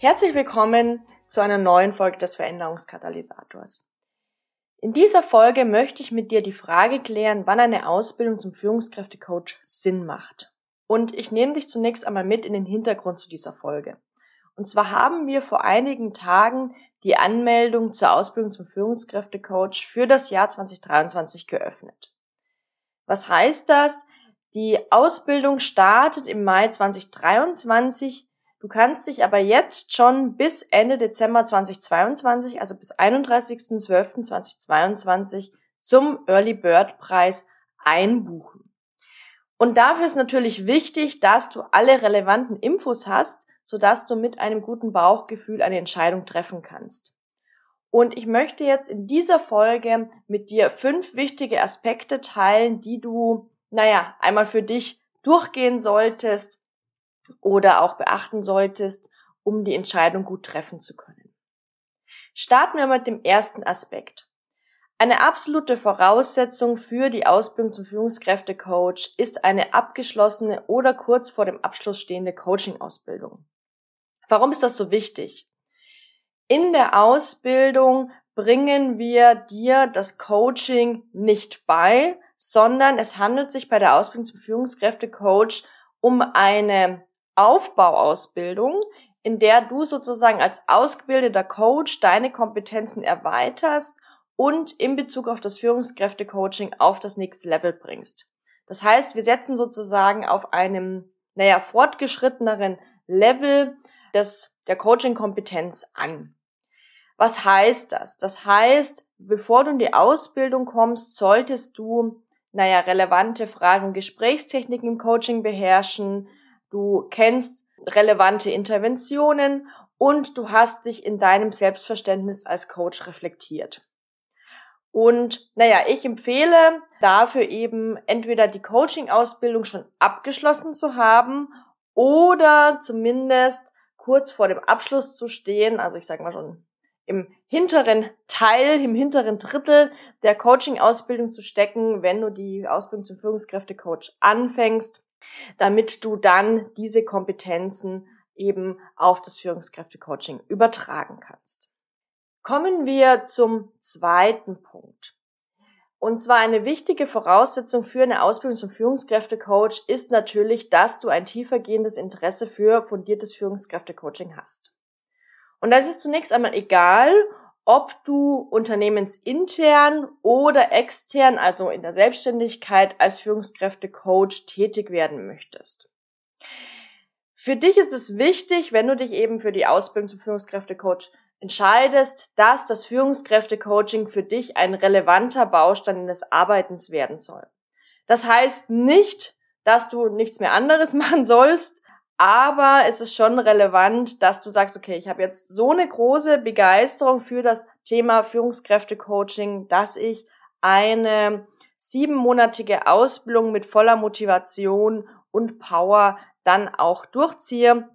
Herzlich willkommen zu einer neuen Folge des Veränderungskatalysators. In dieser Folge möchte ich mit dir die Frage klären, wann eine Ausbildung zum Führungskräftecoach Sinn macht. Und ich nehme dich zunächst einmal mit in den Hintergrund zu dieser Folge. Und zwar haben wir vor einigen Tagen die Anmeldung zur Ausbildung zum Führungskräftecoach für das Jahr 2023 geöffnet. Was heißt das? Die Ausbildung startet im Mai 2023 Du kannst dich aber jetzt schon bis Ende Dezember 2022, also bis 31.12.2022 zum Early Bird Preis einbuchen. Und dafür ist natürlich wichtig, dass du alle relevanten Infos hast, sodass du mit einem guten Bauchgefühl eine Entscheidung treffen kannst. Und ich möchte jetzt in dieser Folge mit dir fünf wichtige Aspekte teilen, die du, naja, einmal für dich durchgehen solltest, oder auch beachten solltest, um die Entscheidung gut treffen zu können. Starten wir mit dem ersten Aspekt. Eine absolute Voraussetzung für die Ausbildung zum Führungskräftecoach ist eine abgeschlossene oder kurz vor dem Abschluss stehende Coaching-Ausbildung. Warum ist das so wichtig? In der Ausbildung bringen wir dir das Coaching nicht bei, sondern es handelt sich bei der Ausbildung zum Führungskräftecoach um eine Aufbauausbildung, in der du sozusagen als ausgebildeter Coach deine Kompetenzen erweiterst und in Bezug auf das Führungskräftecoaching auf das nächste Level bringst. Das heißt, wir setzen sozusagen auf einem, naja, fortgeschritteneren Level des, der Coaching-Kompetenz an. Was heißt das? Das heißt, bevor du in die Ausbildung kommst, solltest du, naja, relevante Fragen und Gesprächstechniken im Coaching beherrschen, du kennst relevante Interventionen und du hast dich in deinem Selbstverständnis als Coach reflektiert. Und naja, ich empfehle dafür eben entweder die Coaching-Ausbildung schon abgeschlossen zu haben oder zumindest kurz vor dem Abschluss zu stehen, also ich sage mal schon im hinteren Teil, im hinteren Drittel der Coaching-Ausbildung zu stecken, wenn du die Ausbildung zum Führungskräftecoach anfängst damit du dann diese Kompetenzen eben auf das Führungskräftecoaching übertragen kannst. Kommen wir zum zweiten Punkt. Und zwar eine wichtige Voraussetzung für eine Ausbildung zum Führungskräftecoach ist natürlich, dass du ein tiefergehendes Interesse für fundiertes Führungskräftecoaching hast. Und dann ist zunächst einmal egal, ob du unternehmensintern oder extern, also in der Selbstständigkeit als Führungskräftecoach tätig werden möchtest. Für dich ist es wichtig, wenn du dich eben für die Ausbildung zum Führungskräftecoach entscheidest, dass das Führungskräftecoaching für dich ein relevanter Baustein des Arbeitens werden soll. Das heißt nicht, dass du nichts mehr anderes machen sollst, aber es ist schon relevant, dass du sagst, okay, ich habe jetzt so eine große Begeisterung für das Thema Führungskräfte-Coaching, dass ich eine siebenmonatige Ausbildung mit voller Motivation und Power dann auch durchziehe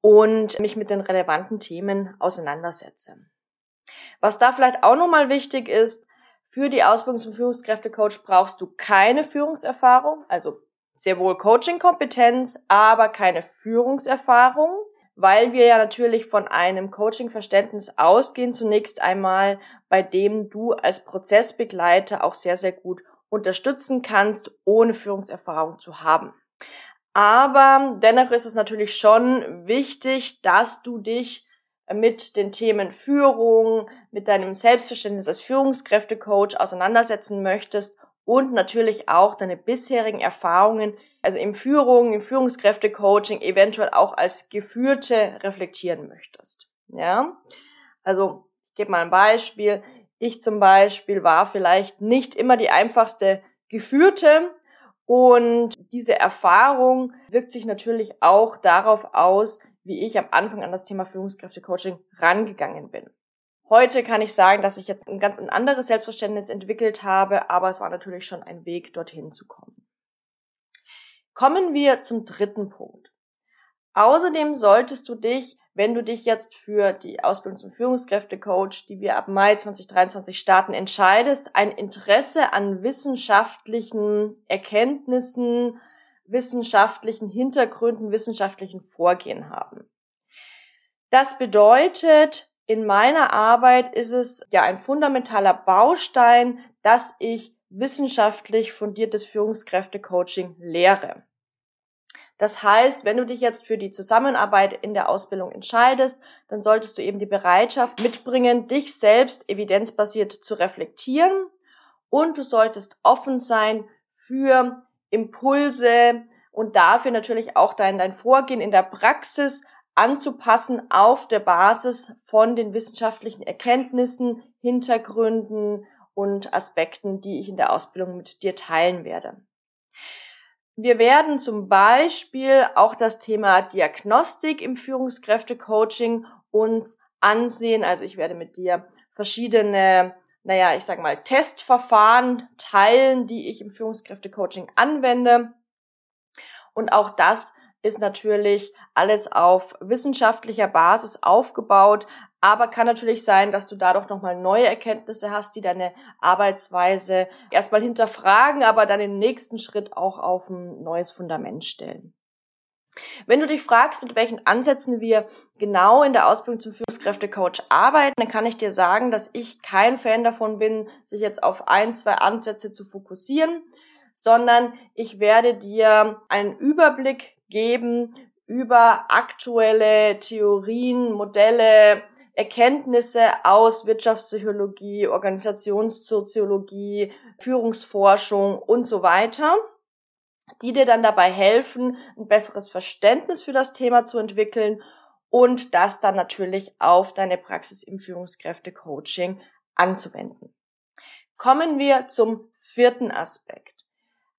und mich mit den relevanten Themen auseinandersetze. Was da vielleicht auch nochmal wichtig ist, für die Ausbildung zum Führungskräftecoach brauchst du keine Führungserfahrung, also sehr wohl Coaching-Kompetenz, aber keine Führungserfahrung, weil wir ja natürlich von einem Coaching-Verständnis ausgehen, zunächst einmal, bei dem du als Prozessbegleiter auch sehr, sehr gut unterstützen kannst, ohne Führungserfahrung zu haben. Aber dennoch ist es natürlich schon wichtig, dass du dich mit den Themen Führung, mit deinem Selbstverständnis als Führungskräftecoach auseinandersetzen möchtest und natürlich auch deine bisherigen Erfahrungen, also in Führung, im Führungskräftecoaching, eventuell auch als Geführte reflektieren möchtest. Ja, also ich gebe mal ein Beispiel. Ich zum Beispiel war vielleicht nicht immer die einfachste Geführte Und diese Erfahrung wirkt sich natürlich auch darauf aus, wie ich am Anfang an das Thema Führungskräfte-Coaching rangegangen bin. Heute kann ich sagen, dass ich jetzt ein ganz anderes Selbstverständnis entwickelt habe, aber es war natürlich schon ein Weg, dorthin zu kommen. Kommen wir zum dritten Punkt. Außerdem solltest du dich, wenn du dich jetzt für die Ausbildung zum Führungskräftecoach, die wir ab Mai 2023 starten, entscheidest, ein Interesse an wissenschaftlichen Erkenntnissen, wissenschaftlichen Hintergründen, wissenschaftlichen Vorgehen haben. Das bedeutet, in meiner Arbeit ist es ja ein fundamentaler Baustein, dass ich wissenschaftlich fundiertes Führungskräftecoaching lehre. Das heißt, wenn du dich jetzt für die Zusammenarbeit in der Ausbildung entscheidest, dann solltest du eben die Bereitschaft mitbringen, dich selbst evidenzbasiert zu reflektieren und du solltest offen sein für Impulse und dafür natürlich auch dein, dein Vorgehen in der Praxis anzupassen auf der Basis von den wissenschaftlichen Erkenntnissen, Hintergründen und Aspekten, die ich in der Ausbildung mit dir teilen werde. Wir werden zum Beispiel auch das Thema Diagnostik im Führungskräftecoaching uns ansehen. Also ich werde mit dir verschiedene, naja, ich sage mal, Testverfahren teilen, die ich im Führungskräftecoaching anwende. Und auch das ist natürlich alles auf wissenschaftlicher Basis aufgebaut, aber kann natürlich sein, dass du dadurch nochmal neue Erkenntnisse hast, die deine Arbeitsweise erstmal hinterfragen, aber dann den nächsten Schritt auch auf ein neues Fundament stellen. Wenn du dich fragst, mit welchen Ansätzen wir genau in der Ausbildung zum Führungskräftecoach arbeiten, dann kann ich dir sagen, dass ich kein Fan davon bin, sich jetzt auf ein, zwei Ansätze zu fokussieren, sondern ich werde dir einen Überblick geben über aktuelle Theorien, Modelle, Erkenntnisse aus Wirtschaftspsychologie, Organisationssoziologie, Führungsforschung und so weiter, die dir dann dabei helfen, ein besseres Verständnis für das Thema zu entwickeln und das dann natürlich auf deine Praxis im Führungskräftecoaching anzuwenden. Kommen wir zum vierten Aspekt.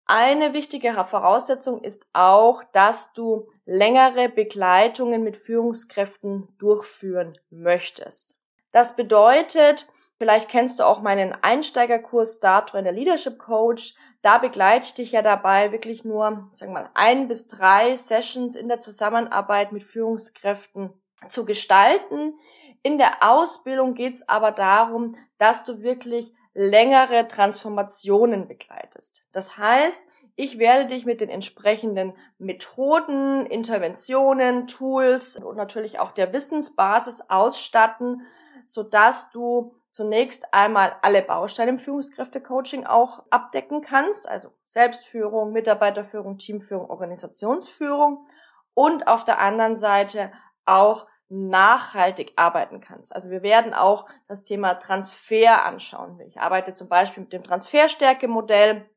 Eine wichtige Voraussetzung ist auch, dass du längere Begleitungen mit Führungskräften durchführen möchtest. Das bedeutet, vielleicht kennst du auch meinen Einsteigerkurs Start in der Leadership Coach. Da begleite ich dich ja dabei, wirklich nur, sagen wir mal, ein bis drei Sessions in der Zusammenarbeit mit Führungskräften zu gestalten. In der Ausbildung geht es aber darum, dass du wirklich längere Transformationen begleitest. Das heißt, ich werde dich mit den entsprechenden Methoden, Interventionen, Tools und natürlich auch der Wissensbasis ausstatten, sodass du zunächst einmal alle Bausteine im Führungskräftecoaching auch abdecken kannst, also Selbstführung, Mitarbeiterführung, Teamführung, Organisationsführung und auf der anderen Seite auch nachhaltig arbeiten kannst. Also wir werden auch das Thema Transfer anschauen. Ich arbeite zum Beispiel mit dem Transferstärke-Modell,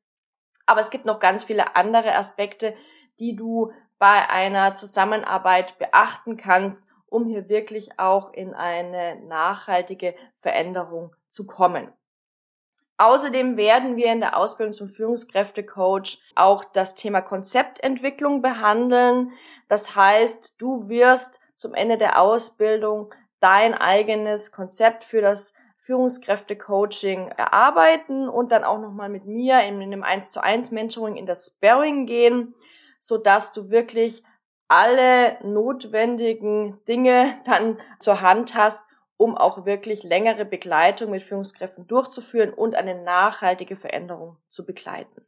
aber es gibt noch ganz viele andere Aspekte, die du bei einer Zusammenarbeit beachten kannst, um hier wirklich auch in eine nachhaltige Veränderung zu kommen. Außerdem werden wir in der Ausbildung zum Führungskräftecoach auch das Thema Konzeptentwicklung behandeln. Das heißt, du wirst zum Ende der Ausbildung dein eigenes Konzept für das Führungskräfte-Coaching erarbeiten und dann auch nochmal mit mir in, in einem 1 zu 1 Mentoring in das Sparring gehen, so dass du wirklich alle notwendigen Dinge dann zur Hand hast, um auch wirklich längere Begleitung mit Führungskräften durchzuführen und eine nachhaltige Veränderung zu begleiten.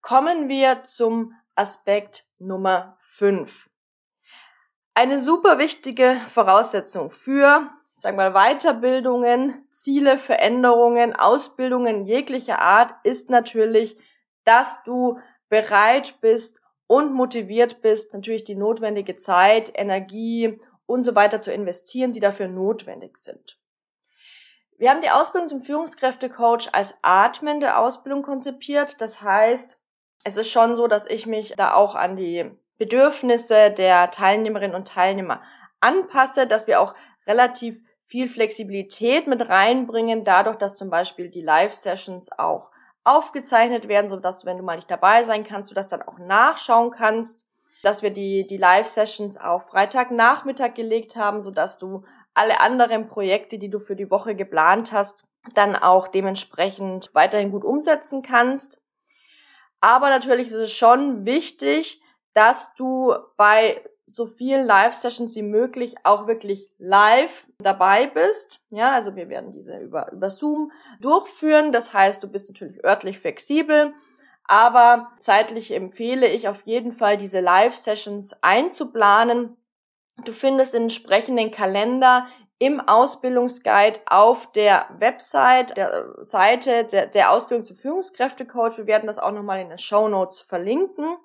Kommen wir zum Aspekt Nummer 5. Eine super wichtige Voraussetzung für, ich sag mal, Weiterbildungen, Ziele, Veränderungen, Ausbildungen jeglicher Art ist natürlich, dass du bereit bist und motiviert bist, natürlich die notwendige Zeit, Energie und so weiter zu investieren, die dafür notwendig sind. Wir haben die Ausbildung zum Führungskräftecoach als atmende Ausbildung konzipiert. Das heißt, es ist schon so, dass ich mich da auch an die Bedürfnisse der Teilnehmerinnen und Teilnehmer anpasse, dass wir auch relativ viel Flexibilität mit reinbringen, dadurch, dass zum Beispiel die Live-Sessions auch aufgezeichnet werden, so dass du, wenn du mal nicht dabei sein kannst, du das dann auch nachschauen kannst. Dass wir die, die Live-Sessions auf Freitagnachmittag gelegt haben, so dass du alle anderen Projekte, die du für die Woche geplant hast, dann auch dementsprechend weiterhin gut umsetzen kannst. Aber natürlich ist es schon wichtig, dass du bei so vielen Live-Sessions wie möglich auch wirklich live dabei bist. Ja, also wir werden diese über, über Zoom durchführen. Das heißt, du bist natürlich örtlich flexibel. Aber zeitlich empfehle ich auf jeden Fall, diese Live-Sessions einzuplanen. Du findest den entsprechenden Kalender im Ausbildungsguide auf der Website, der Seite der, der Ausbildung zum Führungskräftecoach. Wir werden das auch nochmal in den Show Notes verlinken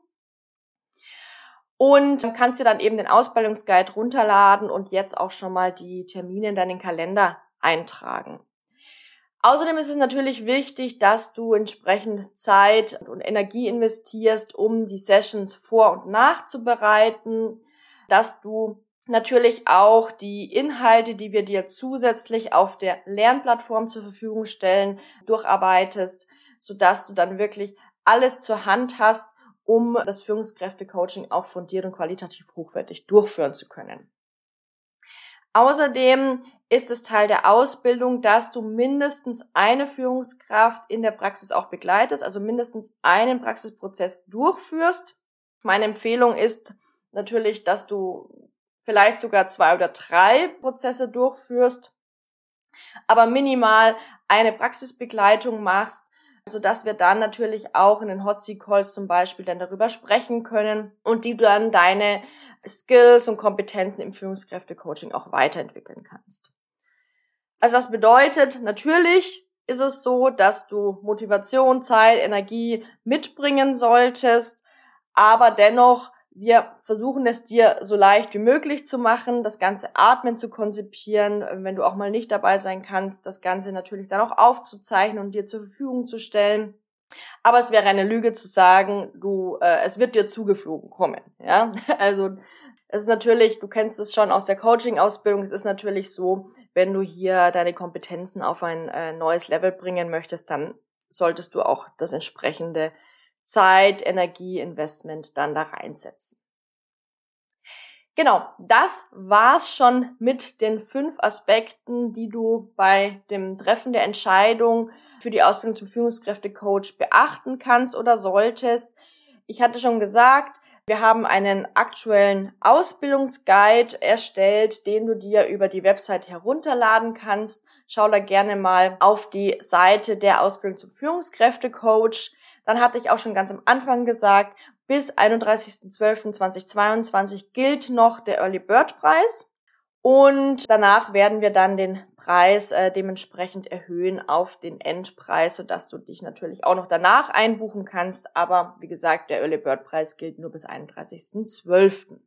und kannst dir dann eben den Ausbildungsguide runterladen und jetzt auch schon mal die Termine in deinen Kalender eintragen. Außerdem ist es natürlich wichtig, dass du entsprechend Zeit und Energie investierst, um die Sessions vor- und nachzubereiten, dass du natürlich auch die Inhalte, die wir dir zusätzlich auf der Lernplattform zur Verfügung stellen, durcharbeitest, sodass du dann wirklich alles zur Hand hast, um das Führungskräftecoaching auch fundiert und qualitativ hochwertig durchführen zu können. Außerdem ist es Teil der Ausbildung, dass du mindestens eine Führungskraft in der Praxis auch begleitest, also mindestens einen Praxisprozess durchführst. Meine Empfehlung ist natürlich, dass du vielleicht sogar zwei oder drei Prozesse durchführst, aber minimal eine Praxisbegleitung machst, so dass wir dann natürlich auch in den Hot Seat Calls zum Beispiel dann darüber sprechen können und die du dann deine Skills und Kompetenzen im Führungskräftecoaching auch weiterentwickeln kannst. Also das bedeutet, natürlich ist es so, dass du Motivation, Zeit, Energie mitbringen solltest, aber dennoch wir versuchen es dir so leicht wie möglich zu machen, das ganze Atmen zu konzipieren, wenn du auch mal nicht dabei sein kannst, das Ganze natürlich dann auch aufzuzeichnen und dir zur Verfügung zu stellen. Aber es wäre eine Lüge zu sagen, du, äh, es wird dir zugeflogen kommen. Ja, also es ist natürlich, du kennst es schon aus der Coaching-Ausbildung. Es ist natürlich so, wenn du hier deine Kompetenzen auf ein äh, neues Level bringen möchtest, dann solltest du auch das entsprechende Zeit, Energie, Investment dann da reinsetzen. Genau, das war's schon mit den fünf Aspekten, die du bei dem Treffen der Entscheidung für die Ausbildung zum Führungskräftecoach beachten kannst oder solltest. Ich hatte schon gesagt, wir haben einen aktuellen Ausbildungsguide erstellt, den du dir über die Website herunterladen kannst. Schau da gerne mal auf die Seite der Ausbildung zum Führungskräftecoach. Dann hatte ich auch schon ganz am Anfang gesagt, bis 31.12.2022 gilt noch der Early Bird Preis. Und danach werden wir dann den Preis äh, dementsprechend erhöhen auf den Endpreis, sodass du dich natürlich auch noch danach einbuchen kannst. Aber wie gesagt, der Early Bird Preis gilt nur bis 31.12.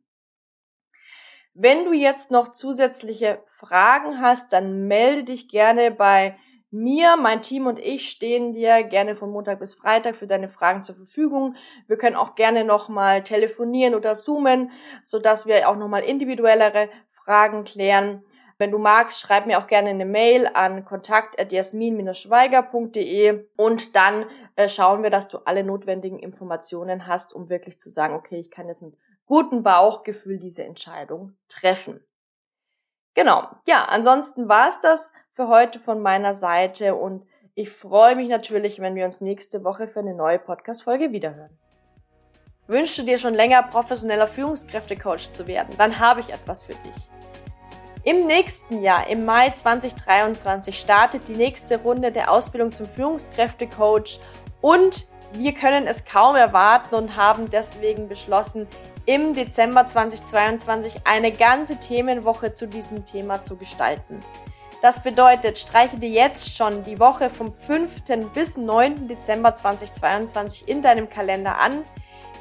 Wenn du jetzt noch zusätzliche Fragen hast, dann melde dich gerne bei mir, mein Team und ich stehen dir gerne von Montag bis Freitag für deine Fragen zur Verfügung. Wir können auch gerne nochmal telefonieren oder zoomen, sodass wir auch nochmal individuellere Fragen klären. Wenn du magst, schreib mir auch gerne eine Mail an kontakt.jasmin-schweiger.de und dann äh, schauen wir, dass du alle notwendigen Informationen hast, um wirklich zu sagen, okay, ich kann jetzt mit gutem Bauchgefühl diese Entscheidung treffen. Genau. Ja, ansonsten war's das für heute von meiner Seite und ich freue mich natürlich, wenn wir uns nächste Woche für eine neue Podcast-Folge wiederhören. Wünschst du dir schon länger professioneller Führungskräftecoach zu werden? Dann habe ich etwas für dich. Im nächsten Jahr, im Mai 2023, startet die nächste Runde der Ausbildung zum Führungskräftecoach und wir können es kaum erwarten und haben deswegen beschlossen, im Dezember 2022 eine ganze Themenwoche zu diesem Thema zu gestalten. Das bedeutet, streiche dir jetzt schon die Woche vom 5. bis 9. Dezember 2022 in deinem Kalender an.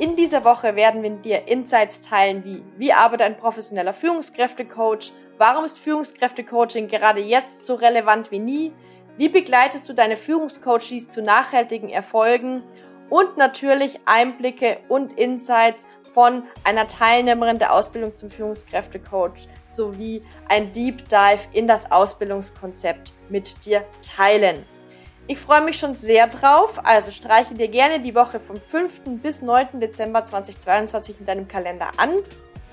In dieser Woche werden wir dir Insights teilen wie, wie arbeitet ein professioneller Führungskräftecoach, warum ist Führungskräftecoaching gerade jetzt so relevant wie nie, wie begleitest du deine Führungscoaches zu nachhaltigen Erfolgen und natürlich Einblicke und Insights von einer Teilnehmerin der Ausbildung zum Führungskräftecoach sowie ein Deep Dive in das Ausbildungskonzept mit dir teilen. Ich freue mich schon sehr drauf, also streiche dir gerne die Woche vom 5. bis 9. Dezember 2022 in deinem Kalender an.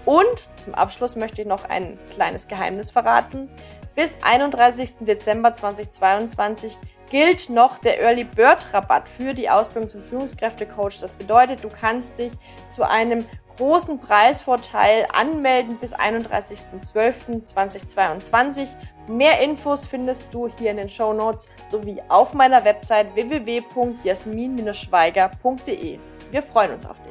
Und zum Abschluss möchte ich noch ein kleines Geheimnis verraten. Bis 31. Dezember 2022 gilt noch der Early Bird Rabatt für die Ausbildung zum Führungskräftecoach. Das bedeutet, du kannst dich zu einem großen Preisvorteil anmelden bis 31.12.2022. Mehr Infos findest du hier in den Show Notes sowie auf meiner Website www.jasmin-schweiger.de. Wir freuen uns auf dich.